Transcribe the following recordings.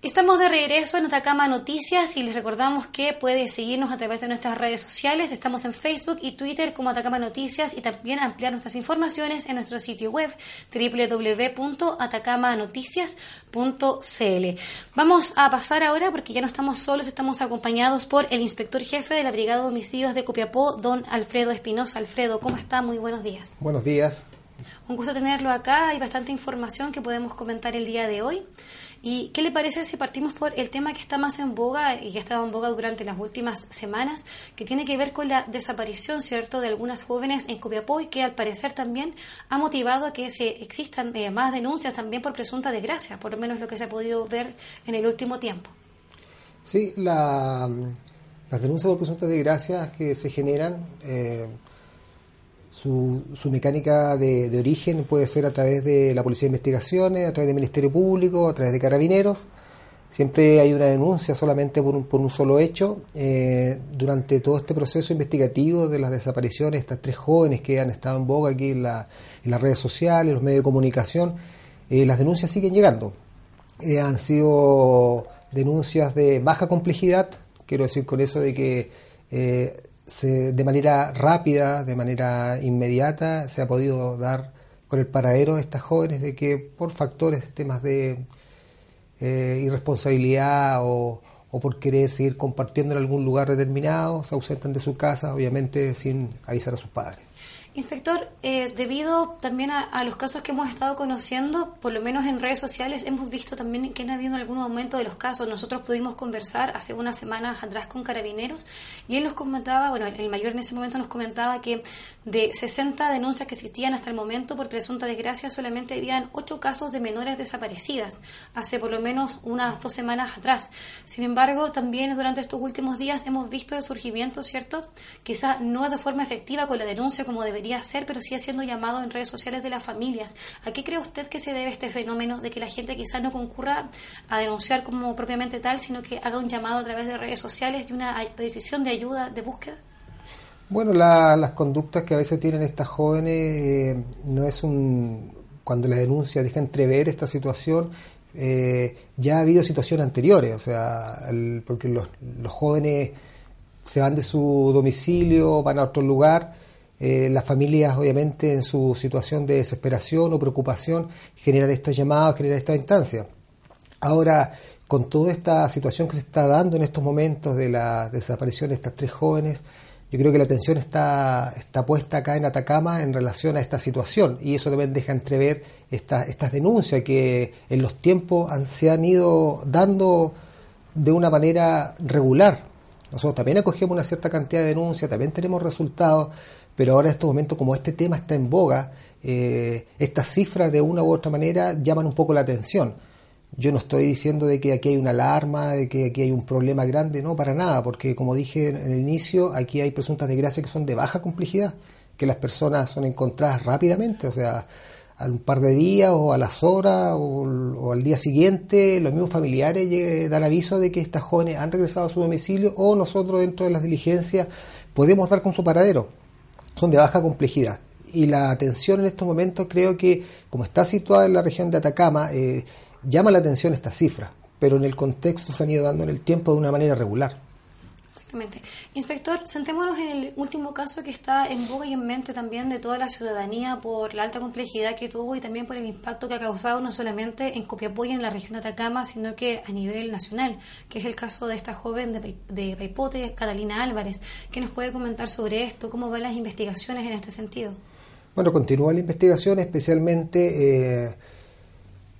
Estamos de regreso en Atacama Noticias y les recordamos que puede seguirnos a través de nuestras redes sociales. Estamos en Facebook y Twitter como Atacama Noticias y también ampliar nuestras informaciones en nuestro sitio web www.atacamanoticias.cl. Vamos a pasar ahora porque ya no estamos solos, estamos acompañados por el inspector jefe de la Brigada de Homicidios de Copiapó, don Alfredo Espinosa. Alfredo, ¿cómo está? Muy buenos días. Buenos días. Un gusto tenerlo acá. Hay bastante información que podemos comentar el día de hoy. ¿Y qué le parece si partimos por el tema que está más en boga y que ha estado en boga durante las últimas semanas, que tiene que ver con la desaparición, ¿cierto?, de algunas jóvenes en Copiapó y que al parecer también ha motivado a que se existan eh, más denuncias también por presunta desgracia, por lo menos lo que se ha podido ver en el último tiempo. Sí, las denuncias por presunta desgracia que se generan eh, su, su mecánica de, origen puede ser a través de la Policía de Investigaciones, a través del Ministerio Público, a través de Carabineros. Siempre hay una denuncia solamente por un, por un solo hecho. Eh, durante todo este proceso investigativo de las desapariciones, estas tres jóvenes que han estado en boga aquí en, la, en las redes sociales, en los medios de comunicación, eh, las denuncias siguen llegando. Eh, han sido denuncias de baja complejidad, quiero decir con eso de que de manera rápida, de manera inmediata, se ha podido dar con el paradero de estas jóvenes de que por factores, temas de eh, irresponsabilidad o, o, por querer seguir compartiendo en algún lugar determinado, se ausentan de su casa, obviamente sin avisar a sus padres. Inspector, eh, debido también a, los casos que hemos estado conociendo, por lo menos en redes sociales, hemos visto también que han habido algún aumento de los casos. Nosotros pudimos conversar hace unas semanas atrás con carabineros y él nos comentaba, bueno, el mayor en ese momento nos comentaba que de 60 denuncias que existían hasta el momento por presunta desgracia, solamente habían 8 casos de menores desaparecidas, hace por lo menos unas dos semanas atrás. Sin embargo, también durante estos últimos días hemos visto el surgimiento, ¿cierto? Quizá no de forma efectiva con la denuncia como debería hacer, pero sí haciendo llamado en redes sociales de las familias. ¿A qué cree usted que se debe este fenómeno de que la gente quizás no concurra a denunciar como propiamente tal, sino que haga un llamado a través de redes sociales y una petición de ayuda, de búsqueda? Bueno, las conductas que a veces tienen estas jóvenes eh, no es un... Cuando la denuncia deja entrever esta situación, eh, ya ha habido situaciones anteriores, o sea, porque los, los jóvenes se van de su domicilio, van a otro lugar, eh, las familias, obviamente, en su situación de desesperación o preocupación, generan estos llamados, generan esta instancia. Ahora, con toda esta situación que se está dando en estos momentos de la desaparición de estas tres jóvenes, yo creo que la atención está, está puesta acá en Atacama en relación a esta situación y eso también deja entrever estas denuncias que en los tiempos se han ido dando de una manera regular. Nosotros también acogemos una cierta cantidad de denuncias, también tenemos resultados, pero ahora en estos momentos, como este tema está en boga, eh, estas cifras de una u otra manera llaman un poco la atención. Yo no estoy diciendo de que aquí hay una alarma, de que aquí hay un problema grande, no, para nada, porque como dije en el inicio, aquí hay presuntas desgracias que son de baja complejidad, que las personas son encontradas rápidamente, o sea, a un par de días o a las horas o, al día siguiente, los mismos familiares dan aviso de que estas jóvenes han regresado a su domicilio o nosotros dentro de las diligencias podemos dar con su paradero son de baja complejidad. Y la atención en estos momentos creo que, como está situada en la región de Atacama, eh, llama la atención esta cifra, pero en el contexto se han ido dando en el tiempo de una manera regular. Exactamente. Inspector, sentémonos en el último caso que está en boca y en mente también de toda la ciudadanía por la alta complejidad que tuvo y también por el impacto que ha causado no solamente en Copiapó y en la región de Atacama, sino que a nivel nacional, que es el caso de esta joven de, de Paipote, Catalina Álvarez. ¿Qué nos puede comentar sobre esto? ¿Cómo van las investigaciones en este sentido? Bueno, continúa la investigación, especialmente eh,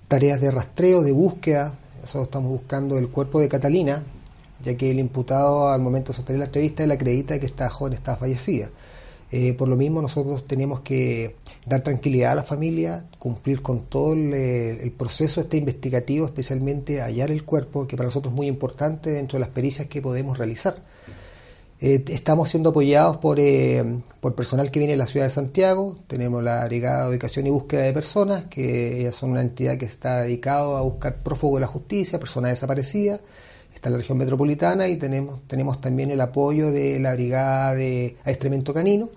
tareas de rastreo, de búsqueda. Nosotros estamos buscando el cuerpo de Catalina, ya que el imputado al momento de sostener la entrevista él acredita que esta joven está fallecida. Eh, por lo mismo nosotros tenemos que dar tranquilidad a la familia, cumplir con todo el, proceso este investigativo, especialmente hallar el cuerpo, que para nosotros es muy importante dentro de las pericias que podemos realizar. Eh, estamos siendo apoyados por, eh, por personal que viene de la ciudad de Santiago. Tenemos la Brigada de Ubicación y Búsqueda de Personas, que son una entidad que está dedicada a buscar prófugos de la justicia, personas desaparecidas. Está la región metropolitana y tenemos, tenemos también el apoyo de la Brigada de Aestremento Canino,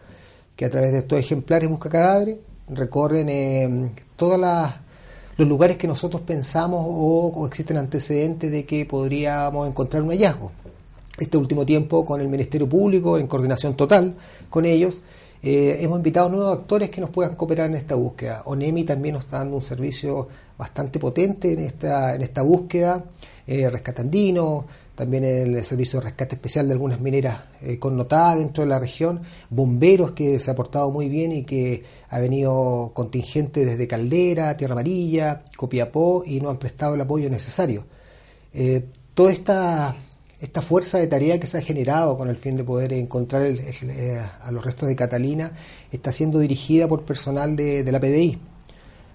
que a través de estos ejemplares busca cadáveres, recorren eh, todos los lugares que nosotros pensamos o, existen antecedentes de que podríamos encontrar un hallazgo. Este último tiempo con el Ministerio Público, en coordinación total con ellos, eh, hemos invitado nuevos actores que nos puedan cooperar en esta búsqueda. ONEMI también nos está dando un servicio bastante potente en esta, en esta búsqueda, eh, Rescatandino, también el servicio de rescate especial de algunas mineras eh, connotadas dentro de la región, bomberos que se ha portado muy bien y que ha venido contingente desde Caldera, Tierra Amarilla, Copiapó y nos han prestado el apoyo necesario. Eh, toda esta, esta fuerza de tarea que se ha generado con el fin de poder encontrar eh, a los restos de Catalina está siendo dirigida por personal de, la PDI.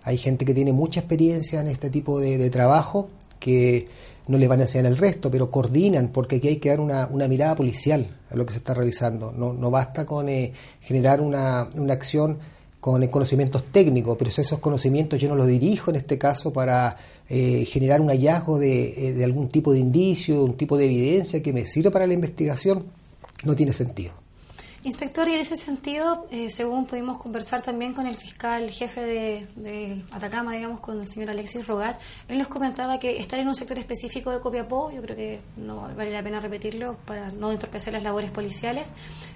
Hay gente que tiene mucha experiencia en este tipo de, trabajo que no les van a enseñar el resto, pero coordinan, porque aquí hay que dar una, mirada policial a lo que se está realizando. No, no basta con eh, generar una, una acción con conocimientos técnicos, pero esos conocimientos yo no los dirijo en este caso para eh, generar un hallazgo de, eh, de algún tipo de indicio, un tipo de evidencia que me sirva para la investigación, no tiene sentido. Inspector, y en ese sentido, eh, según pudimos conversar también con el fiscal jefe de, Atacama, digamos, con el señor Alexis Rogat, él nos comentaba que estar en un sector específico de Copiapó, yo creo que no vale la pena repetirlo para no entorpecer las labores policiales,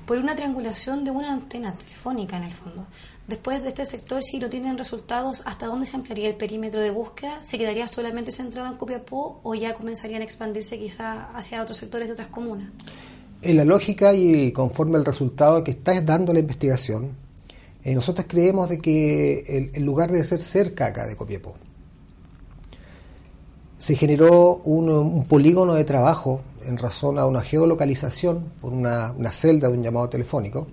por una triangulación de una antena telefónica en el fondo. Después de este sector, si no tienen resultados, ¿hasta dónde se ampliaría el perímetro de búsqueda? ¿Se quedaría solamente centrado en Copiapó o ya comenzarían a expandirse quizá hacia otros sectores de otras comunas? En la lógica y conforme al resultado que está dando la investigación, eh, nosotros creemos de que el, lugar debe ser cerca acá de Copiapó. Se generó un, polígono de trabajo en razón a una geolocalización por una, celda de un llamado telefónico.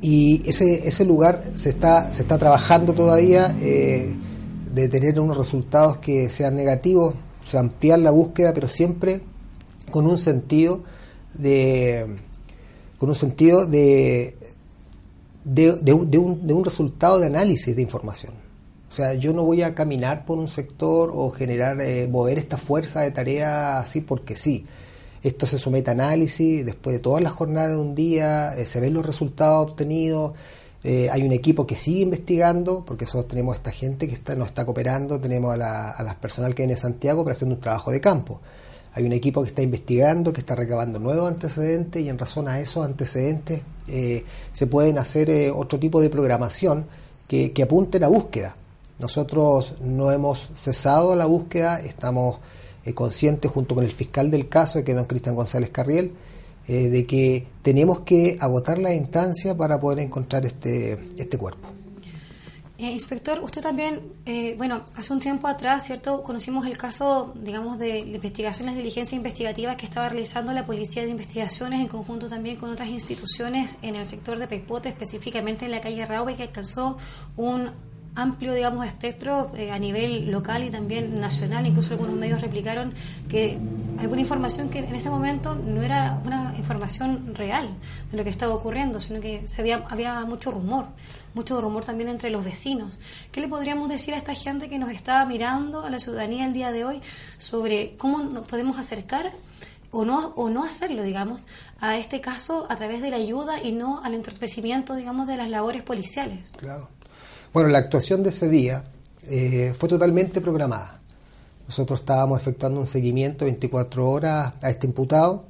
Y ese, ese lugar se está, se está trabajando todavía eh, de tener unos resultados que sean negativos, se ampliar la búsqueda, pero siempre con un sentido de, con un sentido de, de, un, de un resultado de análisis de información. O sea, yo no voy a caminar por un sector o generar, eh, mover esta fuerza de tarea así porque sí. Esto se somete a análisis, después de todas las jornadas de un día, eh, se ven los resultados obtenidos, eh, hay un equipo que sigue investigando, porque nosotros tenemos esta gente que está, nos está cooperando, tenemos a, la, a las personal que viene de Santiago para hacer un trabajo de campo. Hay un equipo que está investigando, que está recabando nuevos antecedentes y en razón a esos antecedentes eh, se pueden hacer eh, otro tipo de programación que, que apunte la búsqueda. Nosotros no hemos cesado la búsqueda, estamos eh, conscientes junto con el fiscal del caso, que es don Cristian González Carriel, de que tenemos que agotar la instancia para poder encontrar este, este cuerpo. Eh, inspector, usted también, eh, bueno, hace un tiempo atrás, ¿cierto? Conocimos el caso, digamos, de investigaciones, diligencias investigativas que estaba realizando la Policía de Investigaciones en conjunto también con otras instituciones en el sector de Peipote, específicamente en la calle Raube, que alcanzó un amplio, digamos, espectro eh, a nivel local y también nacional. Incluso algunos medios replicaron que alguna información que en ese momento no era una información real de lo que estaba ocurriendo, sino que se había, había mucho rumor, mucho rumor también entre los vecinos. ¿Qué le podríamos decir a esta gente que nos está mirando, a la ciudadanía el día de hoy, sobre cómo nos podemos acercar o no, o no hacerlo, digamos, a este caso a través de la ayuda y no al entorpecimiento, digamos, de las labores policiales? Claro. Bueno, la actuación de ese día eh, fue totalmente programada. Nosotros estábamos efectuando un seguimiento 24 horas a este imputado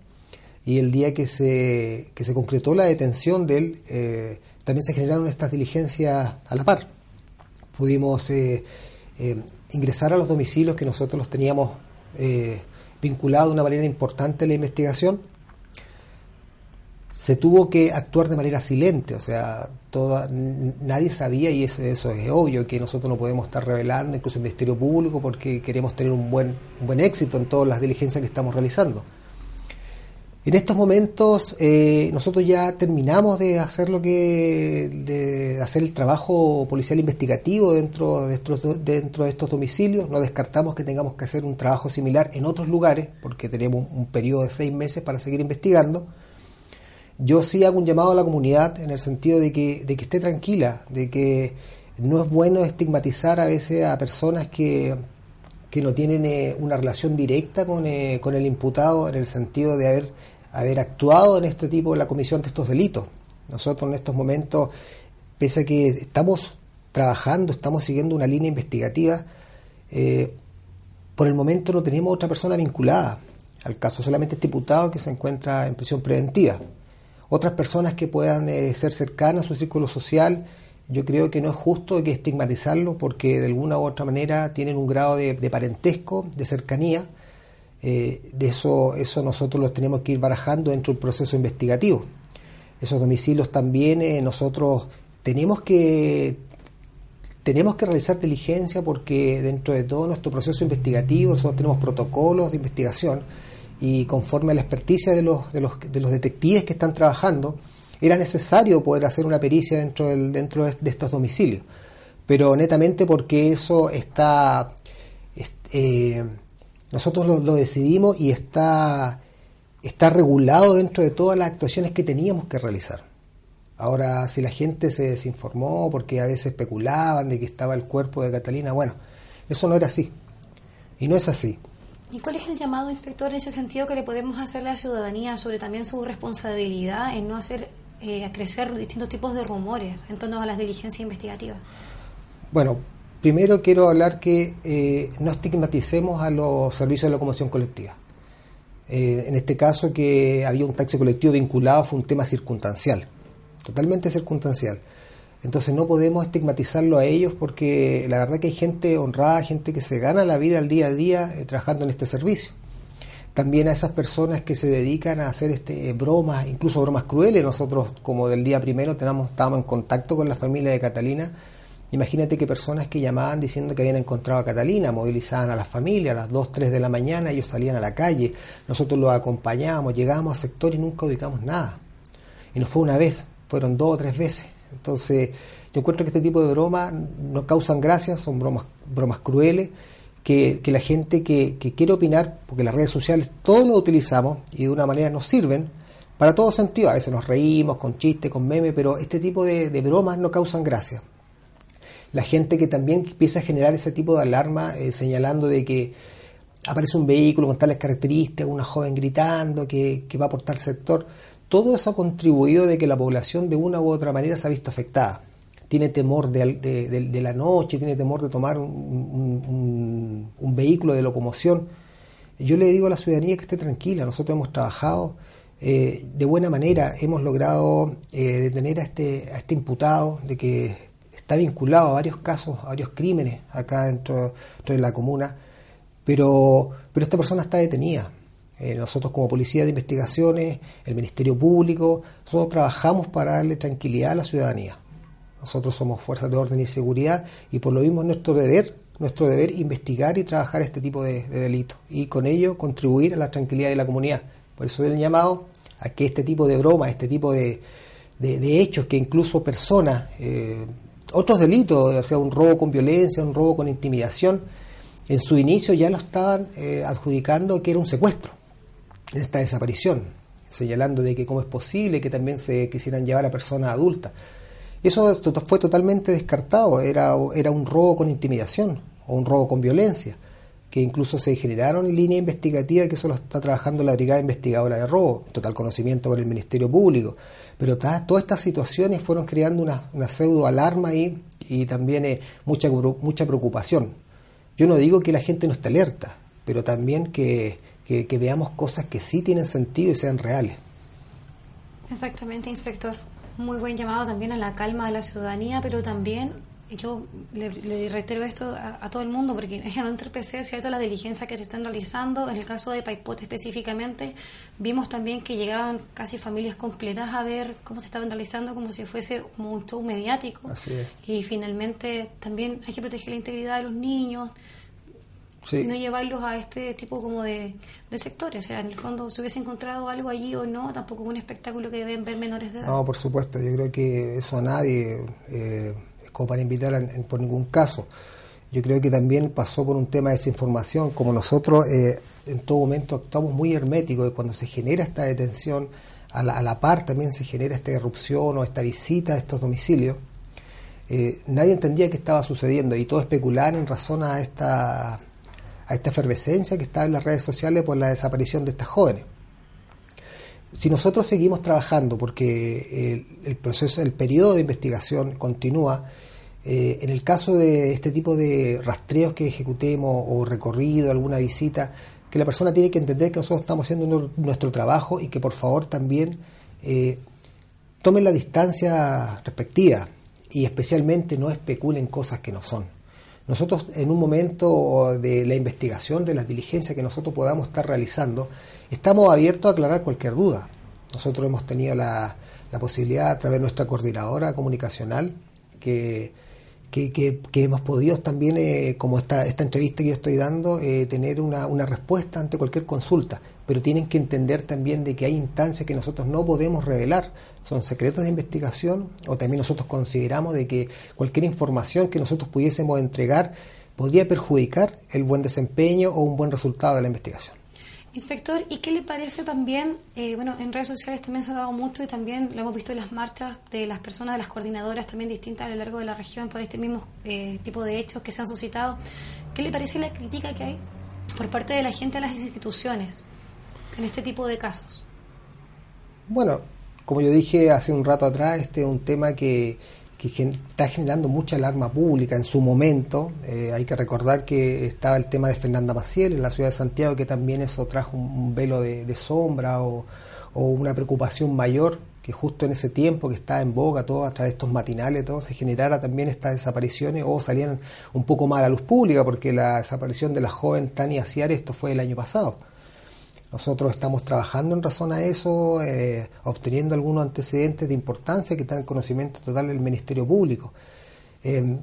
y el día que se, que se concretó la detención de él, eh, también se generaron estas diligencias a la par. Pudimos eh, ingresar a los domicilios que nosotros los teníamos vinculados de una manera importante a la investigación se tuvo que actuar de manera silente, o sea, toda, nadie sabía, y eso, es obvio, que nosotros no podemos estar revelando, incluso el Ministerio Público, porque queremos tener un buen, buen éxito en todas las diligencias que estamos realizando. En estos momentos eh, nosotros ya terminamos de hacer lo que de hacer el trabajo policial investigativo dentro de estos, dentro de estos domicilios. No descartamos que tengamos que hacer un trabajo similar en otros lugares porque tenemos un, periodo de seis meses para seguir investigando. Yo sí hago un llamado a la comunidad en el sentido de que, de que esté tranquila, de que no es bueno estigmatizar a veces a personas que, que no tienen eh, una relación directa con, eh, con el imputado en el sentido de haber haber actuado en este tipo de la comisión de estos delitos. Nosotros en estos momentos, pese a que estamos trabajando, estamos siguiendo una línea investigativa, eh, por el momento no tenemos otra persona vinculada al caso, solamente este diputado que se encuentra en prisión preventiva. Otras personas que puedan eh, ser cercanas a su círculo social, yo creo que no es justo que estigmatizarlo porque de alguna u otra manera tienen un grado de parentesco, de cercanía, eh, de eso, eso nosotros los tenemos que ir barajando dentro del proceso investigativo. Esos domicilios también eh, nosotros tenemos que tenemos que realizar diligencia porque dentro de todo nuestro proceso investigativo nosotros tenemos protocolos de investigación y conforme a la experticia de los, de los, de los detectives que están trabajando, era necesario poder hacer una pericia dentro, del, dentro de estos domicilios. Pero netamente porque eso está... Eh, nosotros lo, decidimos y está, está regulado dentro de todas las actuaciones que teníamos que realizar. Ahora, si la gente se desinformó porque a veces especulaban de que estaba el cuerpo de Catalina, bueno, eso no era así. Y no es así. ¿Y cuál es el llamado, inspector, en ese sentido que le podemos hacer a la ciudadanía sobre también su responsabilidad en no hacer eh, crecer distintos tipos de rumores en torno a las diligencias investigativas? Bueno, Primero quiero hablar que eh, no estigmaticemos a los servicios de locomoción colectiva. Eh, en este caso que había un taxi colectivo vinculado fue un tema circunstancial, totalmente circunstancial. Entonces no podemos estigmatizarlo a ellos porque la verdad que hay gente honrada, gente que se gana la vida al día a día eh, trabajando en este servicio. También a esas personas que se dedican a hacer este, bromas, incluso bromas crueles. Nosotros, como del día primero, tenemos, estábamos en contacto con la familia de Catalina Imagínate que personas que llamaban diciendo que habían encontrado a Catalina, movilizaban a las familias, a las 2, 3 de la mañana, ellos salían a la calle, nosotros los acompañábamos, llegábamos al sector y nunca ubicamos nada. Y no fue una vez, fueron dos o tres veces. Entonces, yo encuentro que este tipo de bromas no causan gracia, son bromas, bromas crueles, que, la gente que, quiere opinar, porque las redes sociales todos lo utilizamos y de una manera nos sirven, para todo sentido, a veces nos reímos con chistes, con memes, pero este tipo de bromas no causan gracia. La gente que también empieza a generar ese tipo de alarma eh, señalando de que aparece un vehículo con tales características, una joven gritando que, va por tal sector, todo eso ha contribuido de que la población de una u otra manera se ha visto afectada. Tiene temor de, la noche, tiene temor de tomar un, vehículo de locomoción. Yo le digo a la ciudadanía que esté tranquila, nosotros hemos trabajado eh, de buena manera, hemos logrado eh, detener a este, a este imputado de que está vinculado a varios casos, a varios crímenes acá dentro, de la comuna, pero esta persona está detenida. Eh, nosotros como Policía de Investigaciones, el Ministerio Público, nosotros trabajamos para darle tranquilidad a la ciudadanía. Nosotros somos fuerzas de orden y seguridad y por lo mismo es nuestro deber, nuestro deber investigar y trabajar este tipo de, delitos y con ello contribuir a la tranquilidad de la comunidad. Por eso el llamado a que este tipo de bromas, este tipo de, hechos que incluso personas eh, otros delitos, o sea, un robo con violencia, un robo con intimidación, en su inicio ya lo estaban eh, adjudicando que era un secuestro, esta desaparición, señalando de que cómo es posible que también se quisieran llevar a personas adultas. Eso fue totalmente descartado, era, un robo con intimidación o un robo con violencia, que incluso se generaron líneas investigativas que eso lo está trabajando la Brigada Investigadora de Robo, total conocimiento con el Ministerio Público. Pero todas estas situaciones fueron creando una, pseudo alarma y también eh, mucha, mucha preocupación. Yo no digo que la gente no esté alerta, pero también que, que veamos cosas que sí tienen sentido y sean reales. Exactamente, inspector. Muy buen llamado también a la calma de la ciudadanía, pero también yo le, reitero esto a, todo el mundo porque es no entorpecer cierto las diligencias que se están realizando en el caso de Paipote específicamente vimos también que llegaban casi familias completas a ver cómo se estaban realizando como si fuese un show mediático y finalmente también hay que proteger la integridad de los niños y no llevarlos a este tipo como de, sectores. O sea, en el fondo, si hubiese encontrado algo allí o no, tampoco es un espectáculo que deben ver menores de edad. No, por supuesto, yo creo que eso a nadie eh, es como para invitar en, por ningún caso. Yo creo que también pasó por un tema de desinformación, como nosotros eh, en todo momento actuamos muy herméticos, y cuando se genera esta detención, a la, a la par también se genera esta irrupción o esta visita a estos domicilios. Eh, nadie entendía qué estaba sucediendo y todo especular en razón a esta a esta efervescencia que está en las redes sociales por la desaparición de estas jóvenes. Si nosotros seguimos trabajando, porque el, proceso, el periodo de investigación continúa, eh, en el caso de este tipo de rastreos que ejecutemos o recorrido, alguna visita, que la persona tiene que entender que nosotros estamos haciendo nuestro trabajo y que por favor también eh, tomen la distancia respectiva y especialmente no especulen cosas que no son. Nosotros en un momento de la investigación, de las diligencias que nosotros podamos estar realizando, estamos abiertos a aclarar cualquier duda. Nosotros hemos tenido la, posibilidad a través de nuestra coordinadora comunicacional que, que, hemos podido también, eh, como esta, esta entrevista que yo estoy dando, eh, tener una, una respuesta ante cualquier consulta pero tienen que entender también de que hay instancias que nosotros no podemos revelar, son secretos de investigación o también nosotros consideramos de que cualquier información que nosotros pudiésemos entregar podría perjudicar el buen desempeño o un buen resultado de la investigación. Inspector, ¿y qué le parece también? Eh, bueno, en redes sociales también se ha dado mucho y también lo hemos visto en las marchas de las personas, de las coordinadoras también distintas a lo largo de la región por este mismo eh, tipo de hechos que se han suscitado. ¿Qué le parece la crítica que hay por parte de la gente a las instituciones? en este tipo de casos? Bueno, como yo dije hace un rato atrás, este es un tema que, está generando mucha alarma pública en su momento. Eh, hay que recordar que estaba el tema de Fernanda Maciel en la ciudad de Santiago, que también eso trajo un, velo de, sombra o, una preocupación mayor que justo en ese tiempo que estaba en boga todo a través de estos matinales, todo se generara también estas desapariciones o salían un poco más a la luz pública, porque la desaparición de la joven Tania Ciar, esto fue el año pasado. Nosotros estamos trabajando en razón a eso, eh, obteniendo algunos antecedentes de importancia que están en conocimiento total del Ministerio Público. Eh,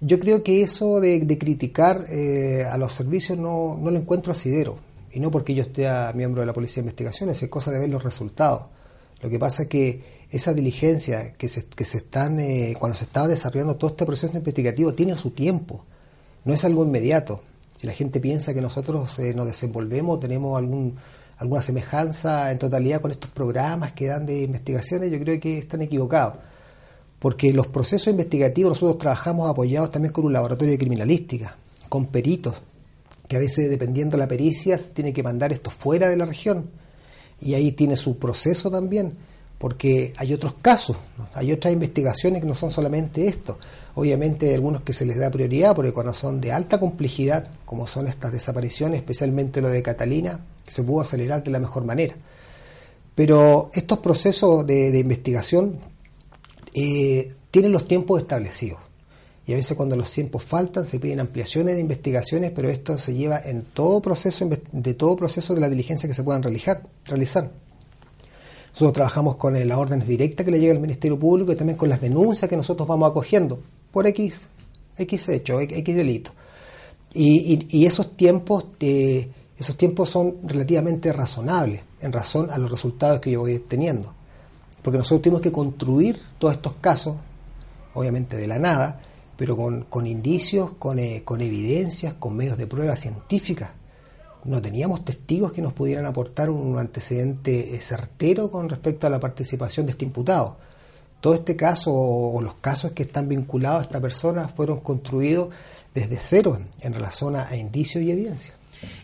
yo creo que eso de, criticar eh, a los servicios no, lo encuentro asidero, y no porque yo esté miembro de la Policía de Investigaciones, es cosa de ver los resultados. Lo que pasa es que esa diligencia que se, que se están, cuando se estaba desarrollando todo este proceso investigativo, tiene su tiempo, no es algo inmediato. Si la gente piensa que nosotros eh, nos desenvolvemos, tenemos algún, alguna semejanza en totalidad con estos programas que dan de investigaciones, yo creo que están equivocados. Porque los procesos investigativos nosotros trabajamos apoyados también con un laboratorio de criminalística, con peritos, que a veces dependiendo de la pericia se tiene que mandar esto fuera de la región. Y ahí tiene su proceso también, porque hay otros casos, hay otras investigaciones que no son solamente esto. Obviamente hay algunos que se les da prioridad porque cuando son de alta complejidad, como son estas desapariciones, especialmente lo de Catalina, se pudo acelerar de la mejor manera. Pero estos procesos de, investigación eh, tienen los tiempos establecidos. Y a veces cuando los tiempos faltan se piden ampliaciones de investigaciones, pero esto se lleva en todo proceso de todo proceso de la diligencia que se puedan realizar. Nosotros trabajamos con las órdenes directas que le llega al Ministerio Público y también con las denuncias que nosotros vamos acogiendo por X, X hecho, X delito. Y, esos tiempos de, esos tiempos son relativamente razonables en razón a los resultados que yo voy teniendo. Porque nosotros tenemos que construir todos estos casos, obviamente de la nada, pero con, con indicios, con, eh, con evidencias, con medios de prueba científicas. No teníamos testigos que nos pudieran aportar un antecedente eh, certero con respecto a la participación de este imputado todo este caso o los casos que están vinculados a esta persona fueron construidos desde cero en relación a, indicios y evidencia.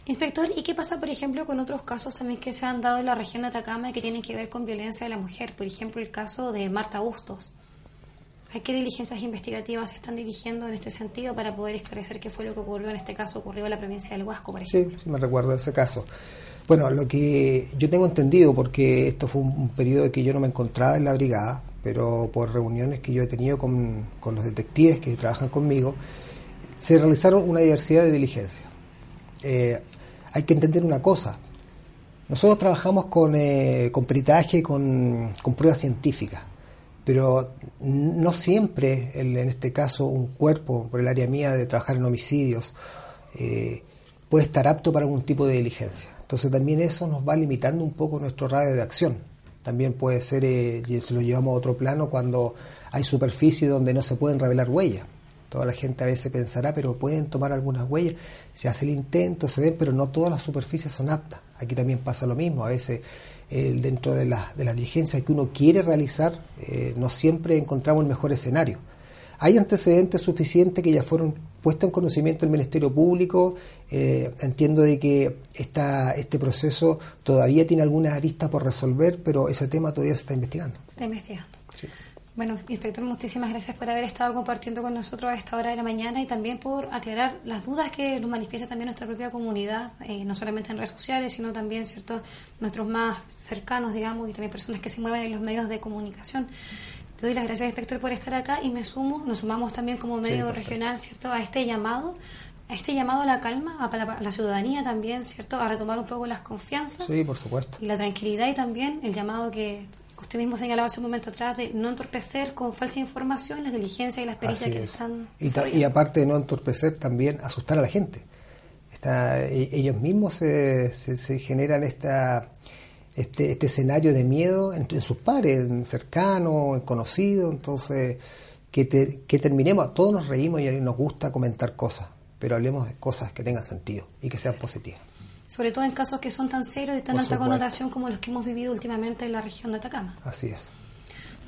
Inspector, ¿y qué pasa, por ejemplo, con otros casos también que se han dado en la región de Atacama y que tienen que ver con violencia de la mujer? Por ejemplo, el caso de Marta Bustos. ¿A qué diligencias investigativas se están dirigiendo en este sentido para poder esclarecer qué fue lo que ocurrió en este caso, ocurrió en la provincia del Huasco, por ejemplo? Sí, sí me recuerdo ese caso. Bueno, lo que yo tengo entendido, porque esto fue un, periodo en que yo no me encontraba en la brigada, pero por reuniones que yo he tenido con, los detectives que trabajan conmigo, se realizaron una diversidad de diligencias. Eh, hay que entender una cosa, nosotros trabajamos con, eh, con peritaje, con, con pruebas científicas, pero no siempre, en este caso, un cuerpo, por el área mía de trabajar en homicidios, eh, puede estar apto para algún tipo de diligencia. Entonces también eso nos va limitando un poco nuestro radio de acción. También puede ser, eh, y lo llevamos a otro plano, cuando hay superficies donde no se pueden revelar huellas. Toda la gente a veces pensará, pero pueden tomar algunas huellas. Se hace el intento, se ven, pero no todas las superficies son aptas. Aquí también pasa lo mismo. A veces eh, dentro de, la, de las diligencias que uno quiere realizar, eh, no siempre encontramos el mejor escenario. Hay antecedentes suficientes que ya fueron puestos en conocimiento del Ministerio Público. Eh, entiendo de que esta, este proceso todavía tiene algunas aristas por resolver, pero ese tema todavía se está investigando. Se está investigando. Bueno, inspector, muchísimas gracias por haber estado compartiendo con nosotros a esta hora de la mañana y también por aclarar las dudas que nos manifiesta también nuestra propia comunidad, eh, no solamente en redes sociales, sino también, ¿cierto?, nuestros más cercanos, digamos, y también personas que se mueven en los medios de comunicación. Te doy las gracias, inspector, por estar acá y me sumo, nos sumamos también como medio regional, ¿cierto?, a este llamado a este llamado a la calma, a la, la, ciudadanía también, ¿cierto? A retomar un poco las confianzas. Sí, por supuesto. Y la tranquilidad y también el llamado que usted mismo señalaba hace un momento atrás de no entorpecer con falsa información las diligencias y las pericias que están y, y, aparte de no entorpecer también asustar a la gente. Está, e, ellos mismos se, se, generan esta este, este escenario de miedo en, sus pares en cercanos en conocidos. Entonces que, te, que terminemos todos nos reímos y nos gusta comentar cosas pero hablemos de cosas que tengan sentido y que sean positivas sobre todo en casos que son tan serios y de tan alta connotación como los que hemos vivido últimamente en la región de Atacama. Así es.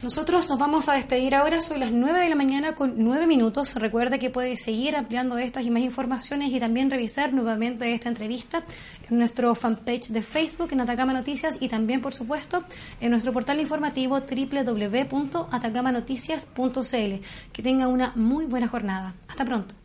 Nosotros nos vamos a despedir ahora, son las 9 de la mañana con 9 minutos. Recuerde que puede seguir ampliando estas y más informaciones y también revisar nuevamente esta entrevista en nuestro fanpage de Facebook, en Atacama Noticias y también, por supuesto, en nuestro portal informativo www.atacamanoticias.cl. Que tenga una muy buena jornada. Hasta pronto.